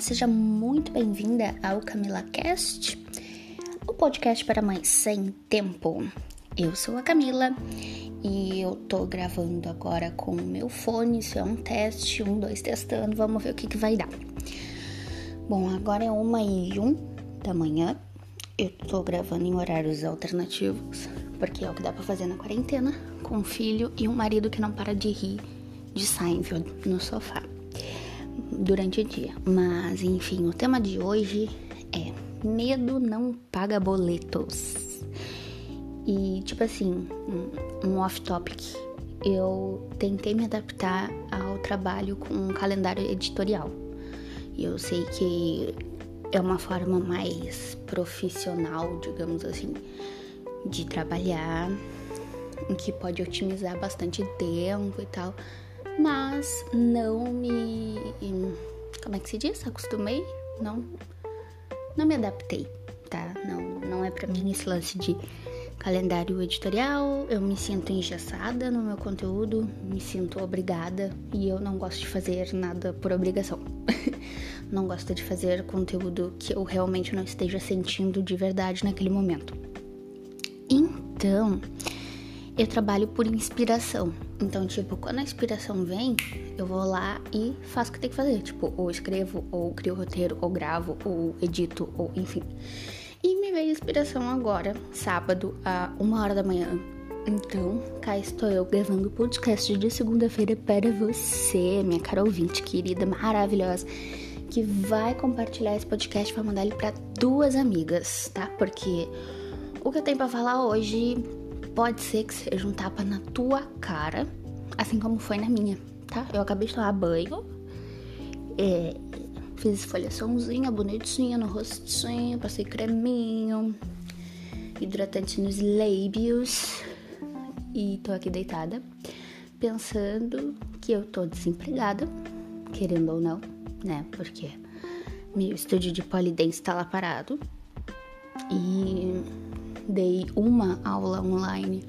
Seja muito bem-vinda ao Camila Cast, o podcast para mães sem tempo. Eu sou a Camila e eu tô gravando agora com o meu fone. Isso é um teste, um, dois, testando. Vamos ver o que, que vai dar. Bom, agora é uma e um da manhã. Eu tô gravando em horários alternativos, porque é o que dá pra fazer na quarentena, com um filho e um marido que não para de rir de Seinfeld no sofá durante o dia. Mas enfim, o tema de hoje é medo não paga boletos. E tipo assim, um off-topic. Eu tentei me adaptar ao trabalho com um calendário editorial. E eu sei que é uma forma mais profissional, digamos assim, de trabalhar, que pode otimizar bastante tempo e tal mas não me. Como é que se diz? Acostumei? Não, não me adaptei, tá? Não, não é para mim esse lance de calendário editorial. Eu me sinto engessada no meu conteúdo, me sinto obrigada e eu não gosto de fazer nada por obrigação. não gosto de fazer conteúdo que eu realmente não esteja sentindo de verdade naquele momento. Então, eu trabalho por inspiração. Então, tipo, quando a inspiração vem, eu vou lá e faço o que tem que fazer. Tipo, ou escrevo, ou crio roteiro, ou gravo, ou edito, ou enfim. E me veio inspiração agora, sábado, a uma hora da manhã. Então, cá estou eu gravando o podcast de segunda-feira para você, minha cara ouvinte querida, maravilhosa, que vai compartilhar esse podcast para mandar ele para duas amigas, tá? Porque o que eu tenho para falar hoje pode ser que seja um tapa na tua cara, assim como foi na minha, tá? Eu acabei de tomar banho, é, fiz esfoliaçãozinha bonitinha no rostinho, passei creminho, hidratante nos lábios e tô aqui deitada pensando que eu tô desempregada, querendo ou não, né? Porque meu estúdio de polidense tá lá parado e dei uma aula online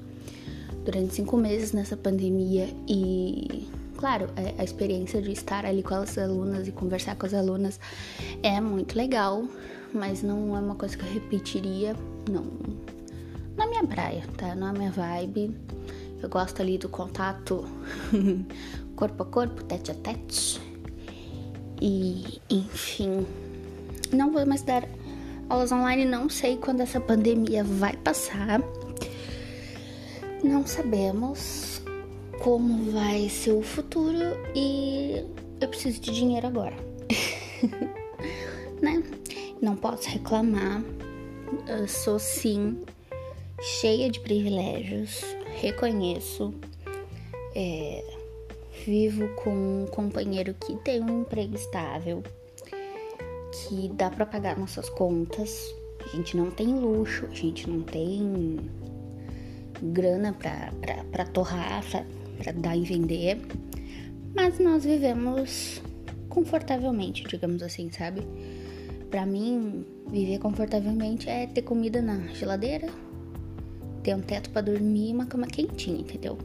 durante cinco meses nessa pandemia e claro, é, a experiência de estar ali com as alunas e conversar com as alunas é muito legal, mas não é uma coisa que eu repetiria, não. Na minha praia, tá? É minha vibe. Eu gosto ali do contato corpo a corpo, tete a tete. E, enfim, não vou mais dar aulas online, não sei quando essa pandemia vai passar. Não sabemos como vai ser o futuro e eu preciso de dinheiro agora. né? Não posso reclamar. Eu sou sim cheia de privilégios, reconheço. É, vivo com um companheiro que tem um emprego estável, que dá para pagar nossas contas. A gente não tem luxo, a gente não tem grana para torrar, para dar e vender, mas nós vivemos confortavelmente, digamos assim, sabe? Para mim, viver confortavelmente é ter comida na geladeira, ter um teto para dormir e uma cama quentinha, entendeu?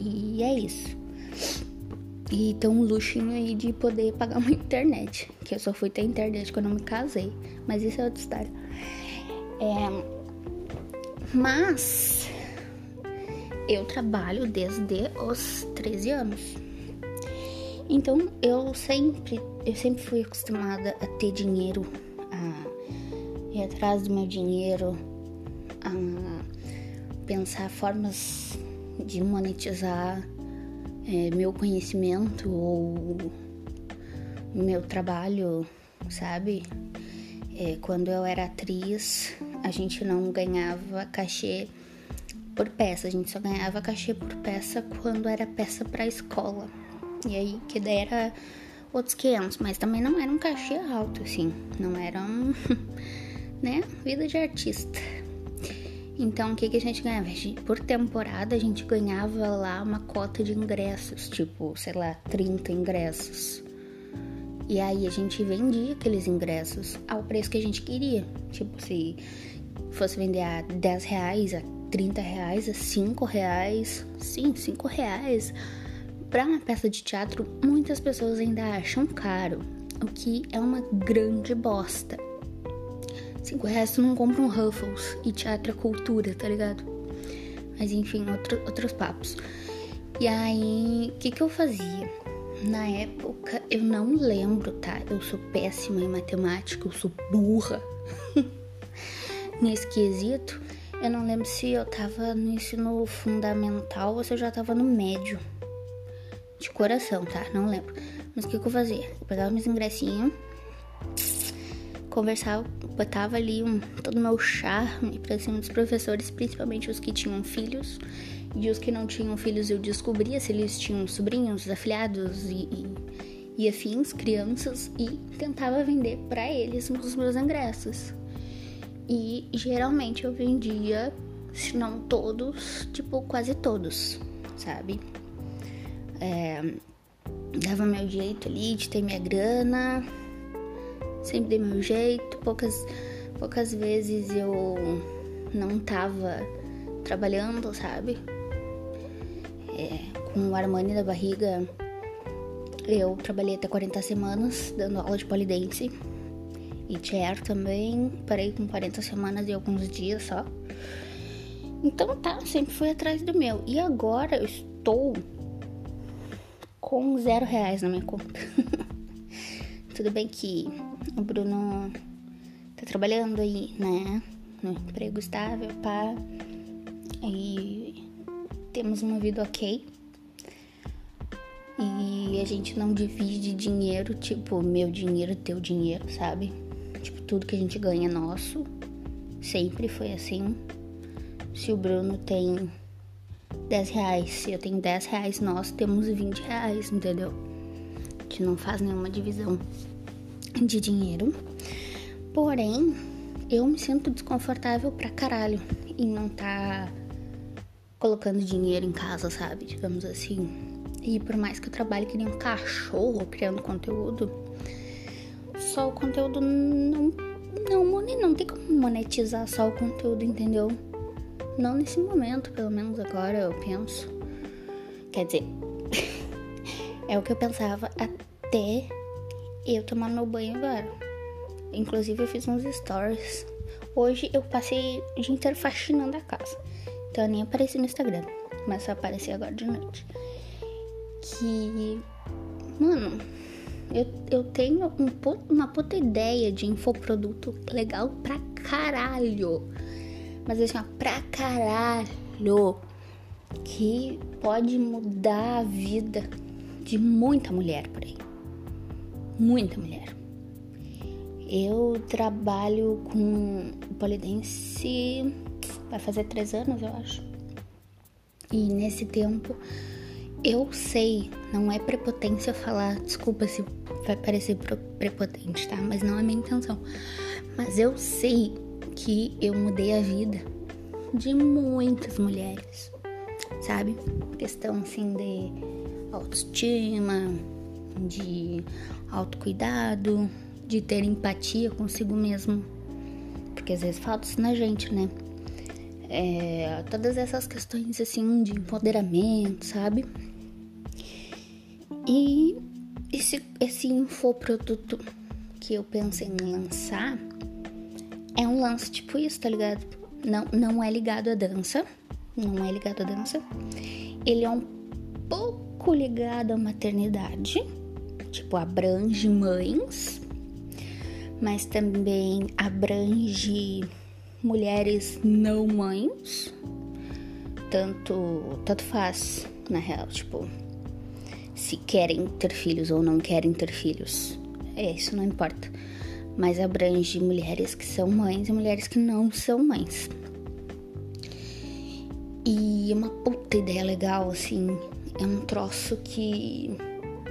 E é isso. E ter um luxinho aí de poder pagar uma internet. Que eu só fui ter internet quando eu me casei. Mas isso é outra história. É... Mas eu trabalho desde os 13 anos. Então eu sempre, eu sempre fui acostumada a ter dinheiro, a ir atrás do meu dinheiro, a pensar formas de monetizar é, meu conhecimento ou meu trabalho, sabe? É, quando eu era atriz, a gente não ganhava cachê por peça, a gente só ganhava cachê por peça quando era peça para escola. E aí que daí era outros 500, mas também não era um cachê alto assim, não era um, né, vida de artista. Então, o que, que a gente ganhava? Por temporada, a gente ganhava lá uma cota de ingressos, tipo, sei lá, 30 ingressos. E aí a gente vendia aqueles ingressos ao preço que a gente queria. Tipo, se fosse vender a 10 reais, a 30 reais, a 5 reais. Sim, 5 reais. Pra uma peça de teatro, muitas pessoas ainda acham caro. o que é uma grande bosta. Cinco reais tu não compra um Ruffles e teatro é cultura, tá ligado? Mas enfim, outro, outros papos. E aí, o que, que eu fazia? Na época, eu não lembro, tá? Eu sou péssima em matemática, eu sou burra nesse quesito. Eu não lembro se eu tava no ensino fundamental ou se eu já tava no médio. De coração, tá? Não lembro. Mas o que, que eu fazia? Eu pegava meus ingressinhos, conversava, botava ali um, todo o meu charme pra cima dos professores, principalmente os que tinham filhos. E os que não tinham filhos eu descobria se eles tinham sobrinhos, afilhados e, e, e afins, crianças, e tentava vender para eles os meus ingressos. E geralmente eu vendia, se não todos, tipo quase todos, sabe? É, dava meu jeito ali de ter minha grana, sempre dei meu jeito. Poucas, poucas vezes eu não tava trabalhando, sabe? É, com o Armani da barriga, eu trabalhei até 40 semanas dando aula de polidense. E chair também, parei com 40 semanas e alguns dias só. Então tá, sempre fui atrás do meu. E agora eu estou com zero reais na minha conta. Tudo bem que o Bruno tá trabalhando aí, né? No emprego estável, pá. E temos uma vida ok. E a gente não divide dinheiro, tipo, meu dinheiro, teu dinheiro, sabe? Tipo, tudo que a gente ganha é nosso. Sempre foi assim. Se o Bruno tem 10 reais. Se eu tenho 10 reais, nós temos 20 reais, entendeu? A gente não faz nenhuma divisão de dinheiro. Porém, eu me sinto desconfortável pra caralho em não tá colocando dinheiro em casa, sabe? Digamos assim. E por mais que eu trabalhe que nem um cachorro criando conteúdo, só o conteúdo não, não, não tem como monetizar só o conteúdo, entendeu? Não nesse momento, pelo menos agora eu penso. Quer dizer, é o que eu pensava até eu tomar meu banho agora. Inclusive eu fiz uns stories. Hoje eu passei o dia inteiro faxinando a casa. Então eu nem apareci no Instagram. Mas só apareci agora de noite. Que. Mano, eu, eu tenho um, uma puta ideia de infoproduto legal pra caralho mas assim, ó, pra caralho, que pode mudar a vida de muita mulher por aí. Muita mulher. Eu trabalho com polidense vai fazer três anos, eu acho. E nesse tempo eu sei, não é prepotência falar, desculpa se vai parecer prepotente, tá? Mas não é minha intenção. Mas eu sei que eu mudei a vida de muitas mulheres, sabe? Questão assim de autoestima, de autocuidado, de ter empatia consigo mesmo. Porque às vezes falta isso na gente, né? É, todas essas questões assim de empoderamento, sabe? E esse, esse infoproduto que eu pensei em lançar é um lance tipo isso, tá ligado? Não, não é ligado à dança. Não é ligado à dança. Ele é um pouco ligado à maternidade. Tipo, abrange mães. Mas também abrange mulheres não mães. Tanto, tanto faz, na real, tipo, se querem ter filhos ou não querem ter filhos. É, isso não importa mas abrange mulheres que são mães e mulheres que não são mães. E é uma puta ideia legal, assim. É um troço que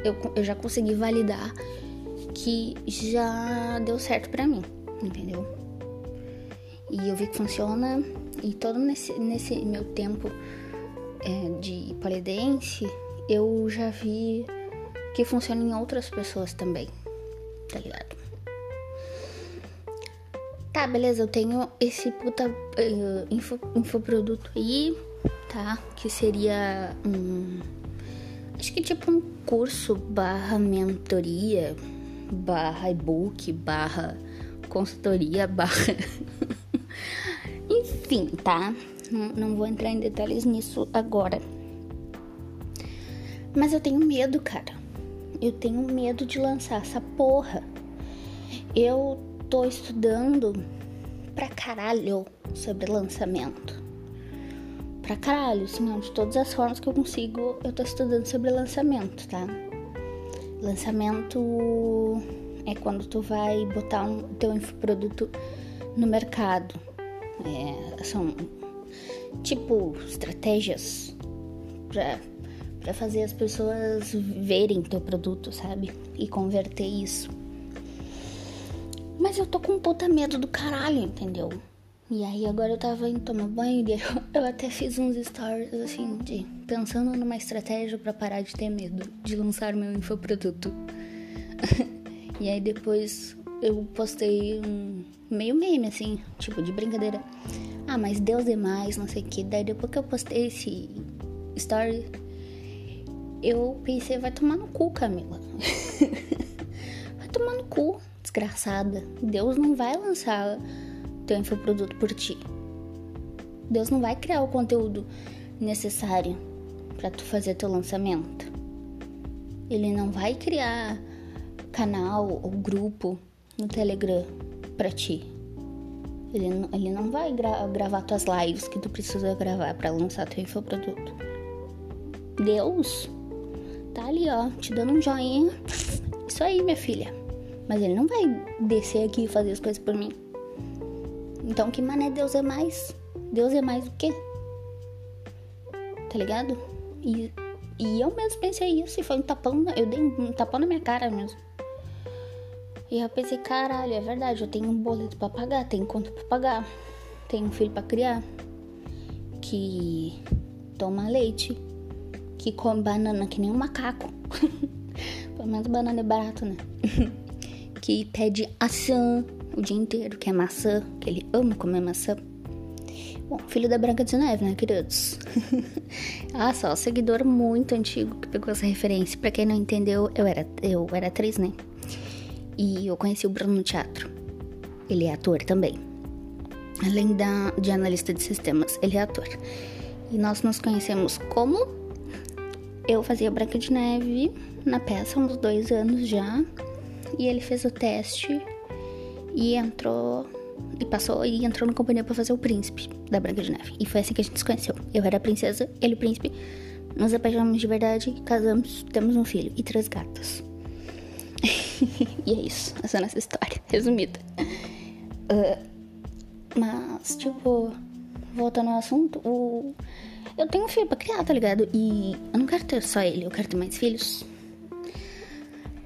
eu, eu já consegui validar que já deu certo para mim, entendeu? E eu vi que funciona. E todo nesse, nesse meu tempo é, de polidense, eu já vi que funciona em outras pessoas também, tá ligado? Tá, beleza, eu tenho esse puta uh, info, infoproduto aí, tá? Que seria um. Acho que tipo um curso barra mentoria, barra e-book, barra consultoria, barra. Enfim, tá? Não, não vou entrar em detalhes nisso agora. Mas eu tenho medo, cara. Eu tenho medo de lançar essa porra. Eu tô estudando pra caralho sobre lançamento. Pra caralho, assim, de todas as formas que eu consigo, eu tô estudando sobre lançamento, tá? Lançamento é quando tu vai botar um teu infoproduto no mercado. É, são tipo estratégias pra, pra fazer as pessoas verem teu produto, sabe? E converter isso. Mas eu tô com um puta medo do caralho, entendeu? E aí agora eu tava indo tomar banho e eu, até fiz uns stories assim, de pensando numa estratégia para parar de ter medo de lançar meu infoproduto. e aí depois eu postei um meio meme assim, tipo de brincadeira. Ah, mas Deus é mais, não sei o que. Daí depois que eu postei esse story, eu pensei, vai tomar no cu, Camila. vai tomar no cu, desgraçada. Deus não vai lançar teu infoproduto por ti. Deus não vai criar o conteúdo necessário para tu fazer teu lançamento. Ele não vai criar canal ou grupo no Telegram para ti. Ele, ele não vai gra gravar tuas lives que tu precisa gravar para lançar teu infoproduto. Deus tá ali, ó, te dando um joinha. Isso aí, minha filha. Mas ele não vai descer aqui e fazer as coisas por mim. Então, que mané Deus é mais? Deus é mais o quê? Tá ligado? E, e eu mesmo pensei isso, e foi um tapão, eu dei um tapão na minha cara mesmo. E eu pensei, caralho, é verdade, eu tenho um boleto pra pagar, tenho conta pra pagar, tenho um filho pra criar, que toma leite, que come banana que nem um macaco. Pelo menos banana é barato, né? que pede ação o dia inteiro, que é maçã, que ele ama comer maçã. Bom, filho da Branca de Neve, né, queridos? ah, só, seguidor muito antigo que pegou essa referência. Pra quem não entendeu, eu era, eu era atriz, né? E eu conheci o Bruno no teatro. Ele é ator também. Além da, de analista de sistemas, ele é ator. E nós nos conhecemos como eu fazia Branca de Neve na peça há uns dois anos já. E ele fez o teste e entrou e passou e entrou na companhia para fazer o príncipe da Branca de Neve. E foi assim que a gente se conheceu. Eu era a princesa, ele o príncipe. Nos apaixonamos de verdade, casamos, temos um filho e três gatos. e é isso, essa é a nossa história, resumida. Uh, mas, tipo, voltando ao assunto, o... eu tenho um filho pra criar, tá ligado? E eu não quero ter só ele, eu quero ter mais filhos.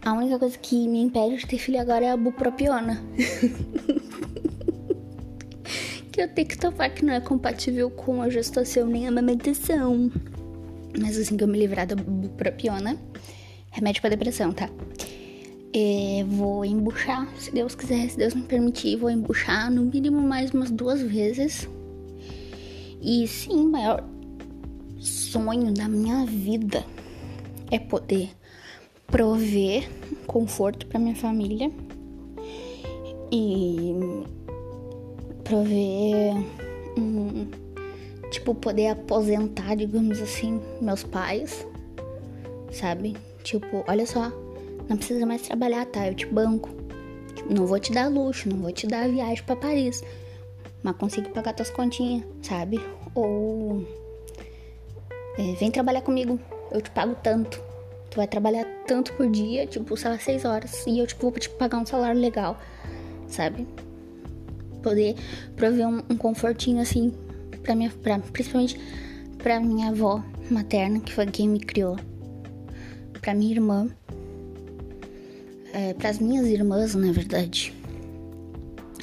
A única coisa que me impede de ter filho agora é a bupropiona. que eu tenho que tomar que não é compatível com a gestação nem a amamentação. Mas assim que eu me livrar da bupropiona, remédio para depressão, tá? É, vou embuchar, se Deus quiser, se Deus me permitir, vou embuchar no mínimo mais umas duas vezes. E sim, o maior sonho da minha vida é poder prover conforto para minha família e prover um, tipo poder aposentar, digamos assim, meus pais, sabe? Tipo, olha só, não precisa mais trabalhar, tá? Eu te banco. Não vou te dar luxo, não vou te dar viagem para Paris, mas consigo pagar tuas continhas, sabe? Ou é, vem trabalhar comigo, eu te pago tanto tu vai trabalhar tanto por dia, tipo, sei lá, seis horas, e eu, tipo, vou te pagar um salário legal, sabe? Poder prover um, um confortinho, assim, pra minha, pra, principalmente pra minha avó materna, que foi quem me criou, pra minha irmã, é, pras minhas irmãs, na verdade,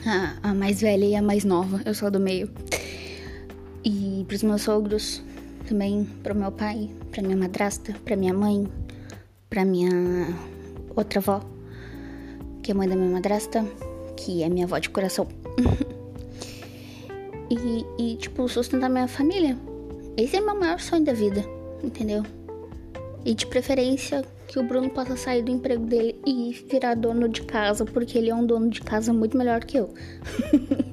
a, a mais velha e a mais nova, eu sou do meio, e pros meus sogros, também pro meu pai, pra minha madrasta, pra minha mãe, pra minha outra avó, que é mãe da minha madrasta, que é minha avó de coração. e, e, tipo, sustentar minha família. Esse é meu maior sonho da vida, entendeu? E de preferência que o Bruno possa sair do emprego dele e virar dono de casa, porque ele é um dono de casa muito melhor que eu.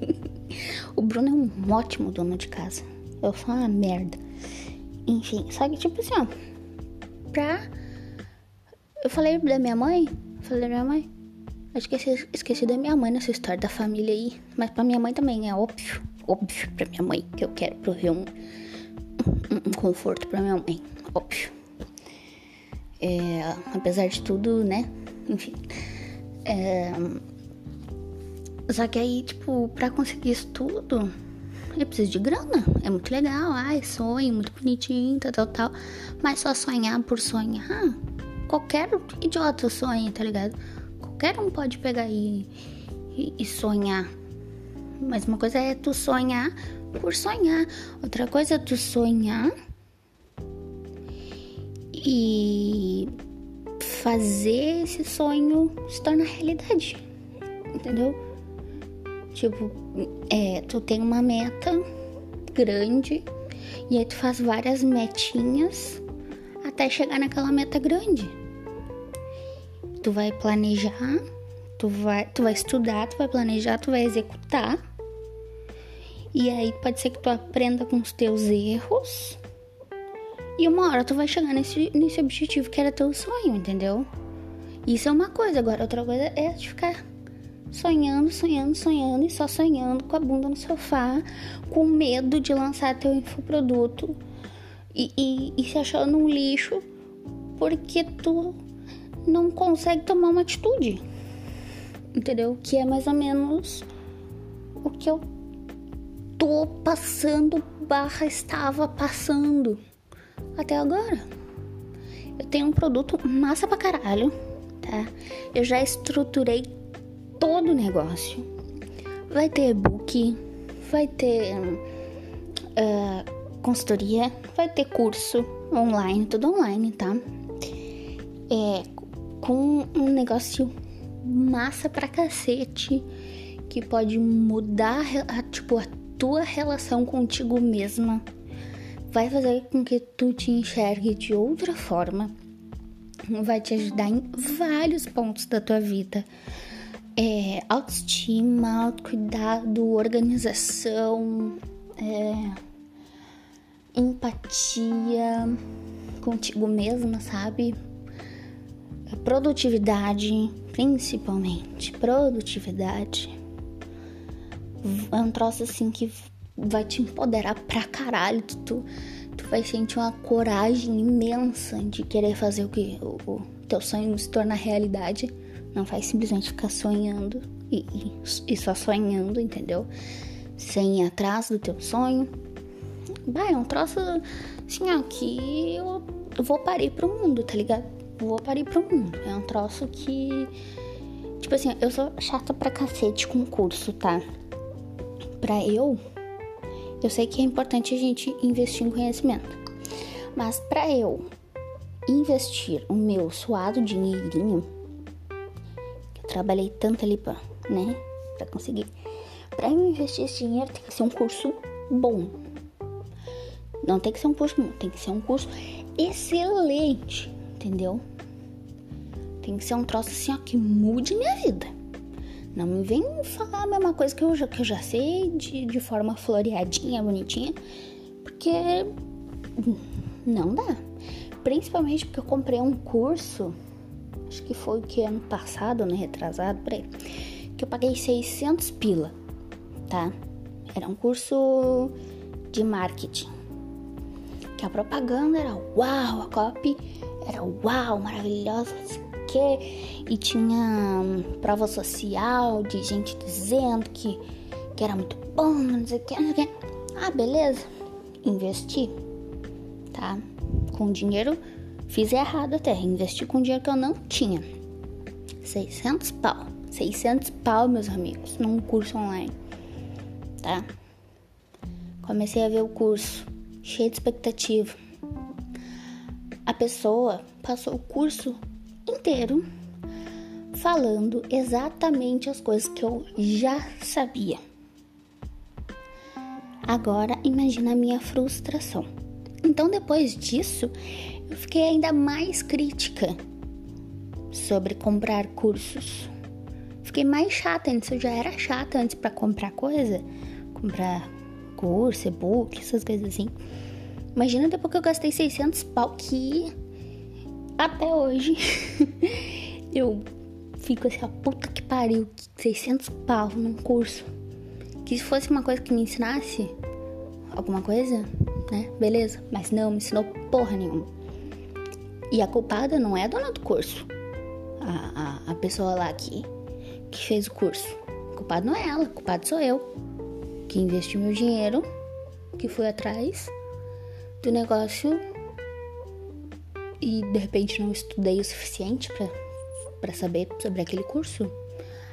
o Bruno é um ótimo dono de casa. Eu sou uma merda. Enfim, só que tipo assim, ó. Pra. Eu falei da minha mãe. Falei da minha mãe. Que esqueci, esqueci da minha mãe nessa história da família aí. Mas pra minha mãe também é óbvio. Óbvio pra minha mãe que eu quero prover um, um, um conforto pra minha mãe. Óbvio. É, apesar de tudo, né? Enfim. É, só que aí, tipo, pra conseguir isso tudo, eu preciso de grana. É muito legal, ai, sonho, muito bonitinho, tal, tal, tal. Mas só sonhar por sonhar, qualquer idiota sonha, tá ligado? Qualquer um pode pegar e, e, e sonhar. Mas uma coisa é tu sonhar por sonhar. Outra coisa é tu sonhar e fazer esse sonho se tornar realidade. Entendeu? Tipo, é, tu tem uma meta grande e aí tu faz várias metinhas até chegar naquela meta grande. Tu vai planejar, tu vai, tu vai estudar, tu vai planejar, tu vai executar. E aí pode ser que tu aprenda com os teus erros e uma hora tu vai chegar nesse, nesse objetivo que era teu sonho, entendeu? Isso é uma coisa, agora outra coisa é ficar sonhando, sonhando, sonhando e só sonhando com a bunda no sofá, com medo de lançar teu infoproduto e, e, e se achando um lixo porque tu não consegue tomar uma atitude, entendeu? Que é mais ou menos o que eu tô passando barra estava passando até agora. Eu tenho um produto massa pra caralho, tá? Eu já estruturei todo o negócio. Vai ter e-book, vai ter uh, consultoria, vai ter curso online, tudo online, tá? É, com um negócio massa pra cacete que pode mudar a, tipo, a tua relação contigo mesma vai fazer com que tu te enxergue de outra forma, vai te ajudar em vários pontos da tua vida. É, autoestima, autocuidado, organização, é, empatia contigo mesma, sabe? Produtividade, principalmente. Produtividade. É um troço assim que vai te empoderar pra caralho. Tu, tu, tu vai sentir uma coragem imensa de querer fazer o que o, o teu sonho se tornar realidade. Não vai simplesmente ficar sonhando e, e, e, só sonhando, entendeu? Sem ir atrás do teu sonho. Vai, é um troço assim, ó, que eu vou parir pro mundo, tá ligado? Vou parir pro mundo. É um troço que. Tipo assim, eu sou chata pra cacete com curso, tá? Pra eu eu sei que é importante a gente investir em conhecimento, mas para eu investir o meu suado dinheirinho, que eu trabalhei tanto ali para, né, para conseguir, para eu investir esse dinheiro tem que ser um curso bom. Não tem que ser um curso bom, tem que ser um curso excelente, entendeu? Tem que ser um troço assim, ó, que mude minha vida. Não me vem falar a mesma coisa que eu já, que eu já sei de, de forma floreadinha, bonitinha, porque não dá. Principalmente porque eu comprei um curso, acho que foi o que ano passado, né, retrasado, por aí, que eu paguei 600 pila, tá? Era um curso de marketing. Que a propaganda era uau, a copy era uau, maravilhosa, quê. E tinha hum, prova social de gente dizendo que, que era muito bom, não sei o que, não sei o que. Ah, beleza. Investi, tá? Com dinheiro, fiz errado até. Investi com dinheiro que eu não tinha. 600 pau. 600 pau, meus amigos, num curso online, tá? Comecei a ver o curso, cheio de expectativa. A pessoa passou o curso inteiro falando exatamente as coisas que eu já sabia. Agora imagina a minha frustração. Então depois disso, eu fiquei ainda mais crítica sobre comprar cursos. Fiquei mais chata antes, eu já era chata antes para comprar coisa, comprar curso, e-book, essas coisas assim. Imagina depois que eu gastei 600 pau que até hoje eu fico assim, a puta que pariu, 600 pau num curso. Que se fosse uma coisa que me ensinasse alguma coisa, né? Beleza. Mas não, me ensinou porra nenhuma. E a culpada não é a dona do curso. A, a, a pessoa lá que, que fez o curso. O culpado não é ela, o culpado sou eu. Que investi meu dinheiro, que fui atrás do negócio e de repente não estudei o suficiente para saber sobre aquele curso.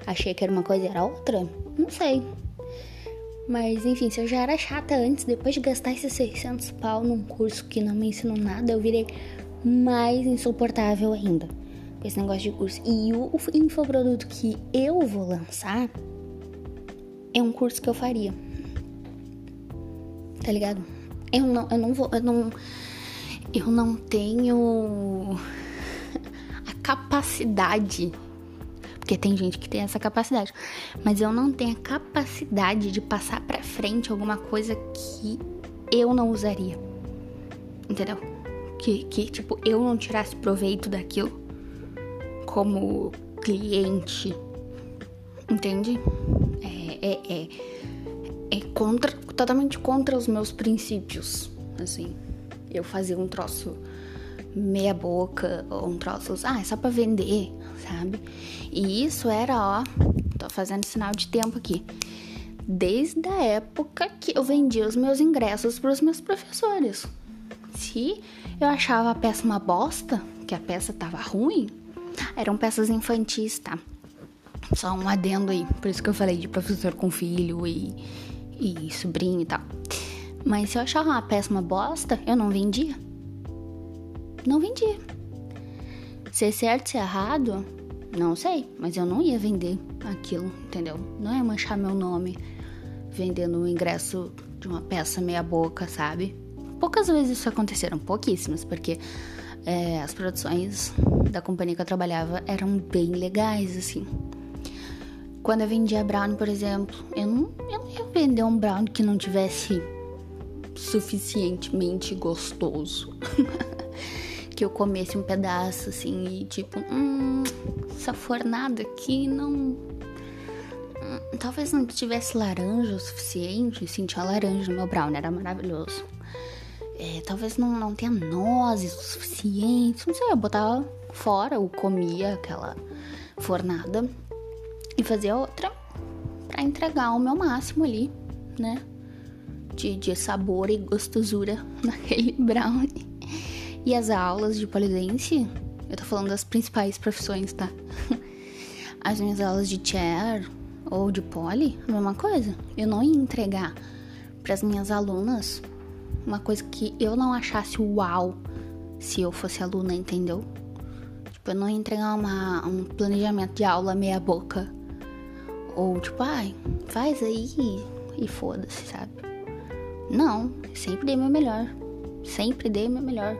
Achei que era uma coisa e era outra. Não sei. Mas enfim, se eu já era chata antes, depois de gastar esses 600 pau num curso que não me ensinou nada, eu virei mais insuportável ainda com esse negócio de curso. E o infoproduto que eu vou lançar é um curso que eu faria. Tá ligado? Eu não, eu não vou, eu não, eu não tenho a capacidade porque tem gente que tem essa capacidade. Mas eu não tenho a capacidade de passar pra frente alguma coisa que eu não usaria. Entendeu? Que, que tipo, eu não tirasse proveito daquilo como cliente. Entende? É, é, é, é contra, totalmente contra os meus princípios. Assim, eu fazer um troço meia boca ou um troço, ah, é só pra vender sabe? E isso era, ó, tô fazendo sinal de tempo aqui. Desde a época que eu vendia os meus ingressos para os meus professores. Se eu achava a peça uma bosta, que a peça tava ruim, eram peças infantis, tá? Só um adendo aí, por isso que eu falei de professor com filho e, e sobrinho e tal. Mas se eu achava uma peça uma bosta, eu não vendia. Não vendia. Se é certo, se é errado, não sei, mas eu não ia vender aquilo, entendeu? Não ia manchar meu nome vendendo o ingresso de uma peça meia boca, sabe? Poucas vezes isso aconteceram, pouquíssimas, porque é, as produções da companhia que eu trabalhava eram bem legais, assim. Quando eu vendia brownie, por exemplo, eu não, eu não ia vender um brownie que não tivesse suficientemente gostoso. que eu comesse um pedaço assim e tipo, hum, essa fornada aqui não. Hum, talvez não tivesse laranja o suficiente. Sim, tinha laranja no meu brownie, era maravilhoso. É, talvez não, não tenha nozes o suficiente. Não sei, eu botava fora ou comia aquela fornada e fazia outra para entregar o meu máximo ali, né? De, de sabor e gostosura naquele brownie. E as aulas de polidense, eu tô falando das principais profissões, tá? As minhas aulas de chair ou de poli, a mesma coisa. Eu não ia entregar para as minhas alunas uma coisa que eu não achasse uau se eu fosse aluna, entendeu? Tipo, eu não ia entregar uma, um planejamento de aula meia boca. Ou tipo, ai, faz aí e foda-se, sabe? Não, sempre dei meu melhor. Sempre dei meu melhor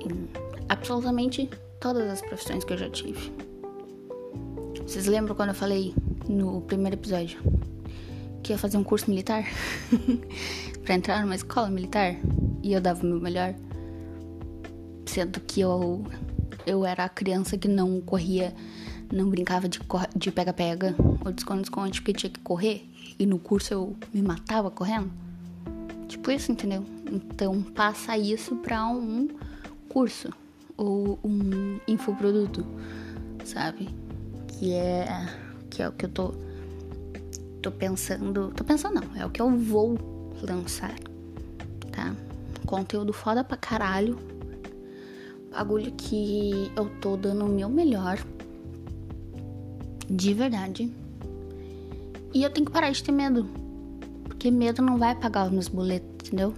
em absolutamente todas as profissões que eu já tive. Vocês lembram quando eu falei no primeiro episódio que ia fazer um curso militar para entrar numa escola militar e eu dava o meu melhor, sendo que eu eu era a criança que não corria, não brincava de pega-pega ou de esconde-esconde porque tinha que correr e no curso eu me matava correndo. Tipo isso, entendeu? Então passa isso pra um curso ou um infoproduto, sabe? Que é que é o que eu tô tô pensando, tô pensando não, é o que eu vou lançar, tá? Conteúdo foda pra caralho. Bagulho que eu tô dando o meu melhor. De verdade. E eu tenho que parar de ter medo. Porque medo não vai pagar os meus boletos, entendeu?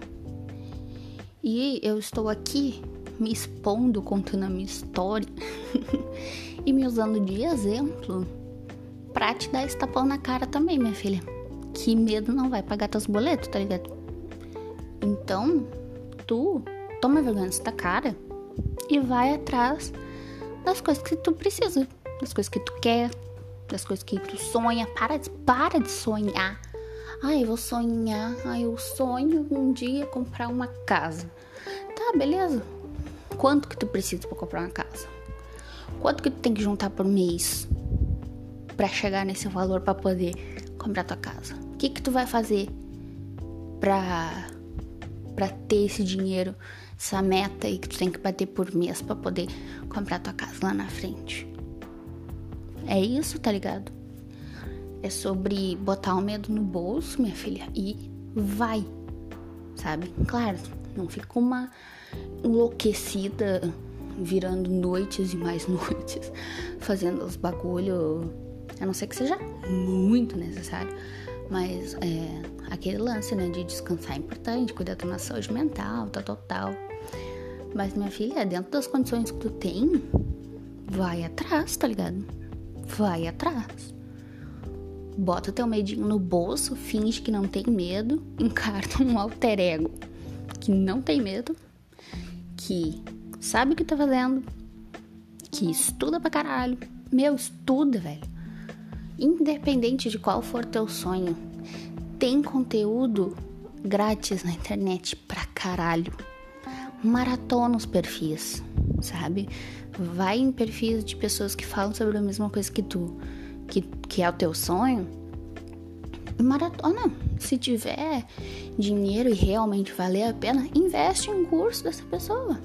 E eu estou aqui me expondo, contando a minha história e me usando de exemplo pra te dar esse tapão na cara também, minha filha. Que medo não vai pagar teus boletos, tá ligado? Então, tu toma vergonha da cara e vai atrás das coisas que tu precisa, das coisas que tu quer, das coisas que tu sonha. Para de, para de sonhar. Ai, eu vou sonhar. Ai, eu sonho um dia comprar uma casa. Tá, beleza. Quanto que tu precisa para comprar uma casa? Quanto que tu tem que juntar por mês para chegar nesse valor para poder comprar tua casa? O que que tu vai fazer para para ter esse dinheiro, essa meta aí que tu tem que bater por mês para poder comprar tua casa lá na frente? É isso, tá ligado? É sobre botar o medo no bolso, minha filha, e vai, sabe? Claro, não fica uma enlouquecida virando noites e mais noites, fazendo os bagulho, a não ser que seja muito necessário. Mas é, aquele lance, né, de descansar é importante, cuidar da nossa saúde mental, tal, tal, tal. Mas, minha filha, dentro das condições que tu tem, vai atrás, tá ligado? Vai atrás. Bota teu medinho no bolso, finge que não tem medo, encarna um alter ego que não tem medo, que sabe o que tá fazendo, que estuda pra caralho. Meu, estuda, velho. Independente de qual for teu sonho, tem conteúdo grátis na internet pra caralho. Maratona os perfis, sabe? Vai em perfis de pessoas que falam sobre a mesma coisa que tu, que, que é o teu sonho. Maratona, se tiver dinheiro e realmente valer a pena, investe em um curso dessa pessoa.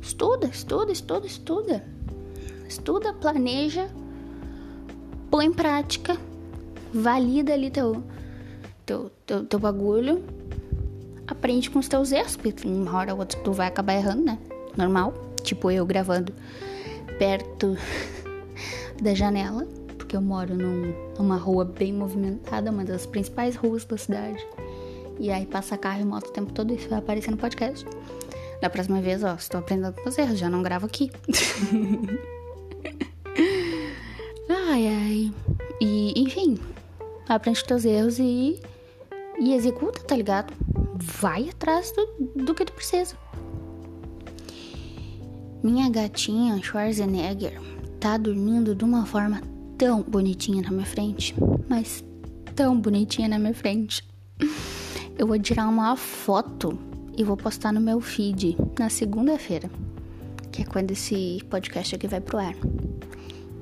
Estuda, estuda, estuda, estuda. Estuda, planeja, põe em prática, valida ali teu, teu, teu, teu bagulho, aprende com os teus erros, porque uma hora ou outra tu vai acabar errando, né? Normal. Tipo eu gravando perto da janela porque eu moro num, numa rua bem movimentada, uma das principais ruas da cidade. E aí passa carro e moto o tempo todo, isso vai aparecer no podcast. Da próxima vez, ó, estou aprendendo com os erros, já não gravo aqui. ai, ai. E, enfim, aprende com teus erros e, e executa, tá ligado? Vai atrás do, do que tu precisa. Minha gatinha Schwarzenegger tá dormindo de uma forma tão bonitinha na minha frente, mas tão bonitinha na minha frente. Eu vou tirar uma foto e vou postar no meu feed na segunda-feira, que é quando esse podcast aqui vai pro ar.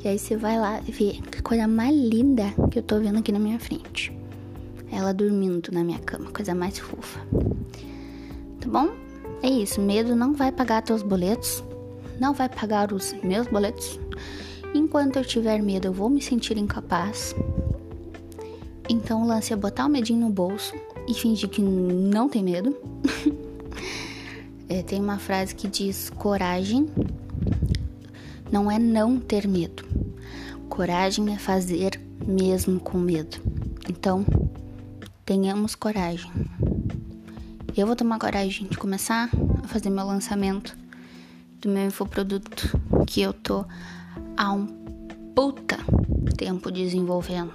E aí você vai lá ver que coisa mais linda que eu tô vendo aqui na minha frente. Ela dormindo na minha cama, coisa mais fofa. Tá bom? É isso, medo não vai pagar teus boletos, não vai pagar os meus boletos, Enquanto eu tiver medo, eu vou me sentir incapaz. Então o lance é botar o medinho no bolso e fingir que não tem medo. é, tem uma frase que diz: coragem não é não ter medo. Coragem é fazer mesmo com medo. Então, tenhamos coragem. Eu vou tomar coragem de começar a fazer meu lançamento do meu infoproduto que eu tô há um puta tempo desenvolvendo.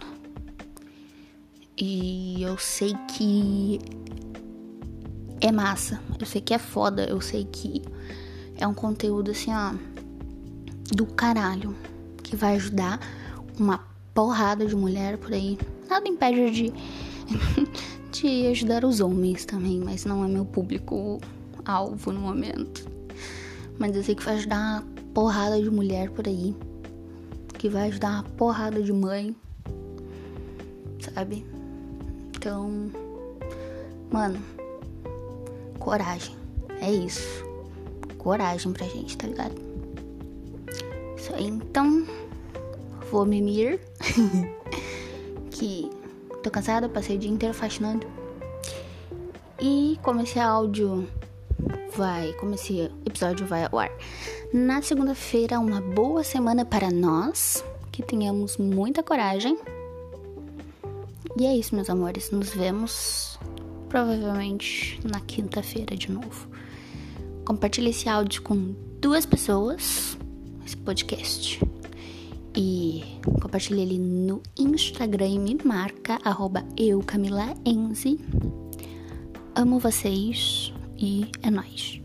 E eu sei que é massa, eu sei que é foda, eu sei que é um conteúdo assim, ó, do caralho, que vai ajudar uma porrada de mulher por aí. Nada impede de, de ajudar os homens também, mas não é meu público alvo no momento. Mas eu sei que vai ajudar uma porrada de mulher por aí que vai ajudar uma porrada de mãe, sabe? Então, mano, coragem. É isso. Coragem pra gente, tá ligado? Isso aí, então, vou mimir. que tô cansada, passei o dia inteiro faxinando. E como esse áudio vai, como esse episódio vai ao ar na segunda-feira, uma boa semana para nós, que tenhamos muita coragem. E é isso, meus amores. Nos vemos provavelmente na quinta-feira de novo. Compartilhe esse áudio com duas pessoas, esse podcast. E compartilhe ele no Instagram e me marca, arroba. Amo vocês e é nóis.